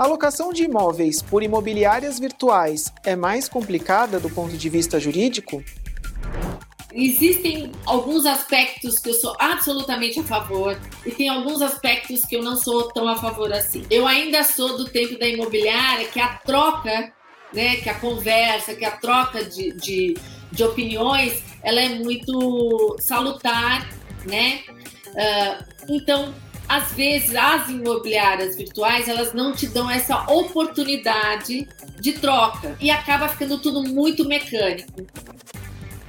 A locação de imóveis por imobiliárias virtuais é mais complicada do ponto de vista jurídico? Existem alguns aspectos que eu sou absolutamente a favor e tem alguns aspectos que eu não sou tão a favor assim. Eu ainda sou do tempo da imobiliária que a troca, né, que a conversa, que a troca de, de, de opiniões, ela é muito salutar, né? Uh, então, às vezes as imobiliárias virtuais elas não te dão essa oportunidade de troca e acaba ficando tudo muito mecânico.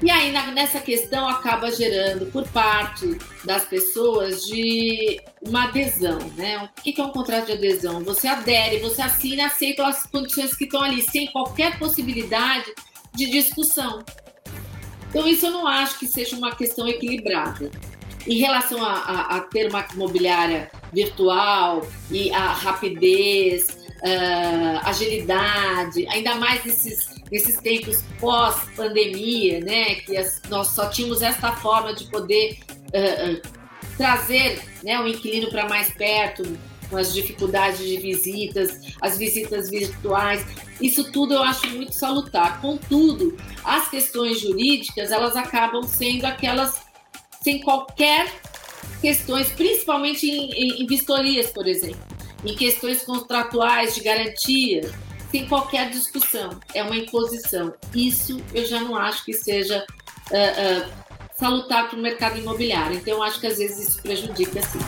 E aí, nessa questão, acaba gerando por parte das pessoas de uma adesão, né? O que é um contrato de adesão? Você adere, você assina, aceita as condições que estão ali, sem qualquer possibilidade de discussão. Então, isso eu não acho que seja uma questão equilibrada. Em relação a, a, a ter uma imobiliária virtual e a rapidez, uh, agilidade, ainda mais nesses nesses tempos pós-pandemia, né, que as, nós só tínhamos esta forma de poder uh, uh, trazer né, o inquilino para mais perto, com as dificuldades de visitas, as visitas virtuais, isso tudo eu acho muito salutar. Contudo, as questões jurídicas, elas acabam sendo aquelas sem qualquer questões, principalmente em, em, em vistorias, por exemplo, em questões contratuais de garantia, sem qualquer discussão. É uma imposição. Isso eu já não acho que seja uh, uh, salutar para o mercado imobiliário. Então, eu acho que às vezes isso prejudica sim.